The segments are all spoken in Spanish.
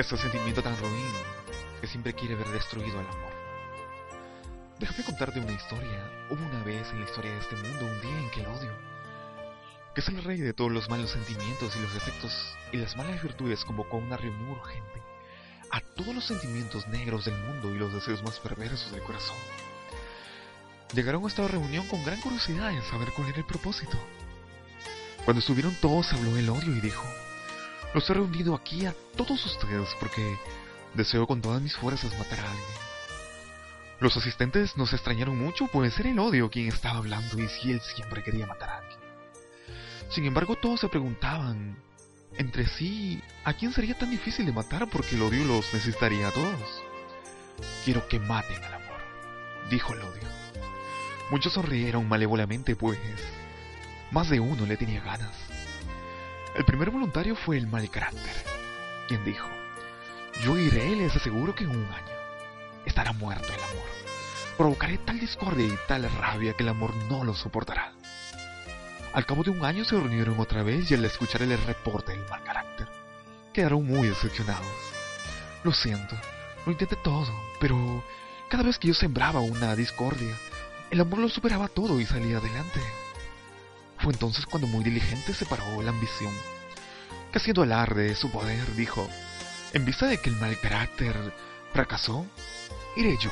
Ese sentimiento tan ruin que siempre quiere ver destruido al amor. Déjame contarte una historia. Hubo una vez en la historia de este mundo un día en que el odio, que es el rey de todos los malos sentimientos y los defectos y las malas virtudes, convocó una reunión urgente a todos los sentimientos negros del mundo y los deseos más perversos del corazón. Llegaron a esta reunión con gran curiosidad en saber cuál era el propósito. Cuando estuvieron todos habló el odio y dijo, los he reunido aquí a todos ustedes porque deseo con todas mis fuerzas matar a alguien. Los asistentes nos extrañaron mucho, pues era el odio quien estaba hablando y si él siempre quería matar a alguien. Sin embargo, todos se preguntaban entre sí a quién sería tan difícil de matar porque el odio los necesitaría a todos. Quiero que maten al amor, dijo el odio. Muchos sonrieron malévolamente, pues más de uno le tenía ganas. El primer voluntario fue el mal carácter, quien dijo, yo iré les aseguro que en un año estará muerto el amor. Provocaré tal discordia y tal rabia que el amor no lo soportará. Al cabo de un año se reunieron otra vez y al escuchar el reporte del mal carácter, quedaron muy decepcionados. Lo siento, lo intenté todo, pero cada vez que yo sembraba una discordia, el amor lo superaba todo y salía adelante. Fue entonces cuando muy diligente separó la ambición, que haciendo alarde de su poder dijo, en vista de que el mal carácter fracasó, iré yo.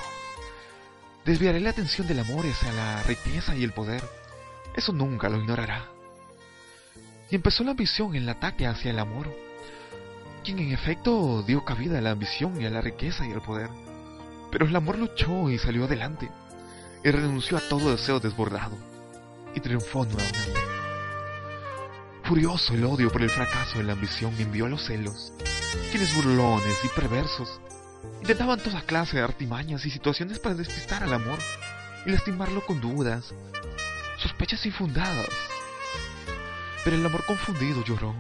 Desviaré la atención del amor hacia la riqueza y el poder. Eso nunca lo ignorará. Y empezó la ambición en el ataque hacia el amor, quien en efecto dio cabida a la ambición y a la riqueza y el poder. Pero el amor luchó y salió adelante, y renunció a todo deseo desbordado y triunfó nuevamente. Furioso el odio por el fracaso de la ambición envió a los celos, quienes burlones y perversos intentaban toda clase de artimañas y situaciones para despistar al amor y lastimarlo con dudas, sospechas infundadas. Pero el amor confundido lloró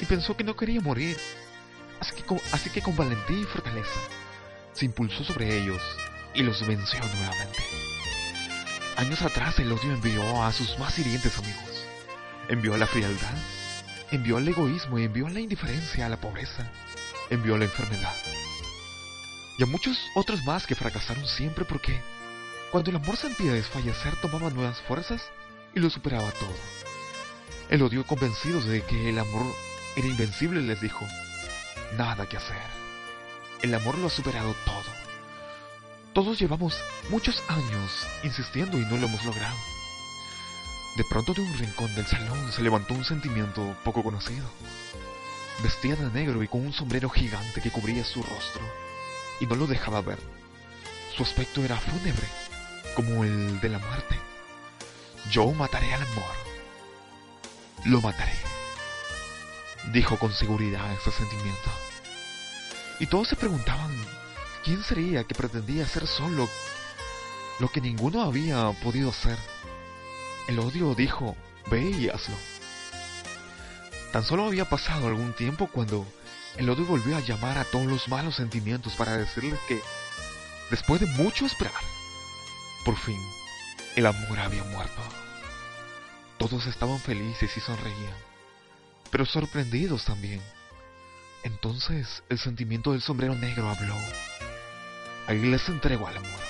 y pensó que no quería morir, así que con, así que con valentía y fortaleza se impulsó sobre ellos y los venció nuevamente. Años atrás el odio envió a sus más hirientes amigos. Envió a la frialdad, envió al egoísmo y envió a la indiferencia, a la pobreza, envió a la enfermedad. Y a muchos otros más que fracasaron siempre porque cuando el amor sentía desfallecer tomaba nuevas fuerzas y lo superaba todo. El odio convencido de que el amor era invencible les dijo, nada que hacer. El amor lo ha superado todo. Todos llevamos muchos años insistiendo y no lo hemos logrado. De pronto de un rincón del salón se levantó un sentimiento poco conocido. Vestía de negro y con un sombrero gigante que cubría su rostro y no lo dejaba ver. Su aspecto era fúnebre, como el de la muerte. Yo mataré al amor. Lo mataré. Dijo con seguridad ese sentimiento. Y todos se preguntaban ¿Quién sería que pretendía hacer solo lo que ninguno había podido hacer? El odio dijo, ve y hazlo. Tan solo había pasado algún tiempo cuando el odio volvió a llamar a todos los malos sentimientos para decirles que, después de mucho esperar, por fin, el amor había muerto. Todos estaban felices y sonreían. pero sorprendidos también. Entonces el sentimiento del sombrero negro habló. Ahí les entregó al amor,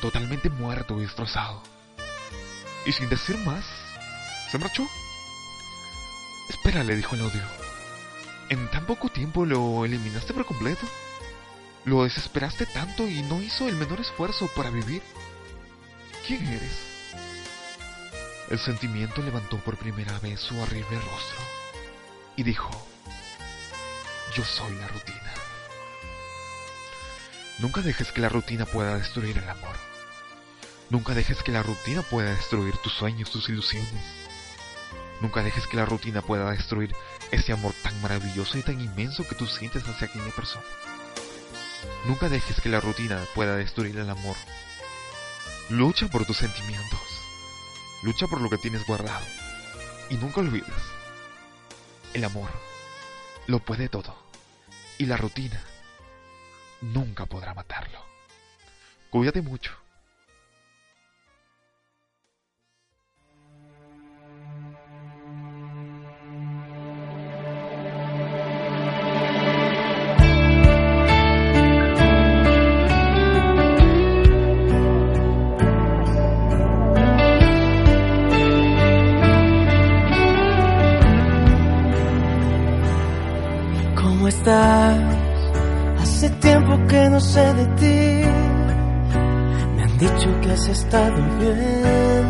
totalmente muerto y destrozado. Y sin decir más, se marchó. Espera, le dijo el odio. ¿En tan poco tiempo lo eliminaste por completo? ¿Lo desesperaste tanto y no hizo el menor esfuerzo para vivir? ¿Quién eres? El sentimiento levantó por primera vez su horrible rostro y dijo, yo soy la rutina. Nunca dejes que la rutina pueda destruir el amor. Nunca dejes que la rutina pueda destruir tus sueños, tus ilusiones. Nunca dejes que la rutina pueda destruir ese amor tan maravilloso y tan inmenso que tú sientes hacia aquella persona. Nunca dejes que la rutina pueda destruir el amor. Lucha por tus sentimientos. Lucha por lo que tienes guardado. Y nunca olvides. El amor lo puede todo. Y la rutina nunca podrá matarlo. Cuídate mucho. De ti. Me han dicho que has estado bien.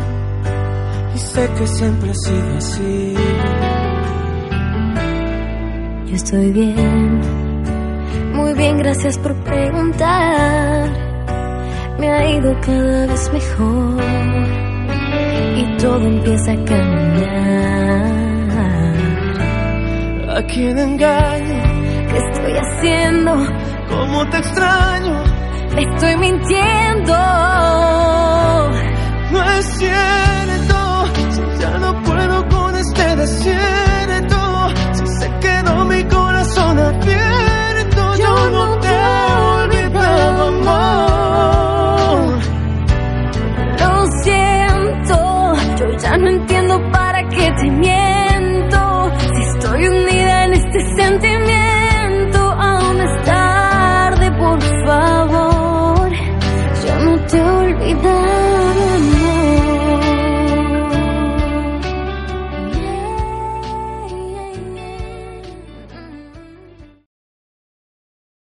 Y sé que siempre ha sido así. Yo estoy bien, muy bien, gracias por preguntar. Me ha ido cada vez mejor y todo empieza a caminar. ¿A quién engaño? ¿Qué estoy haciendo? ¿Cómo te extraño? Estoy mintiendo. No es cierto.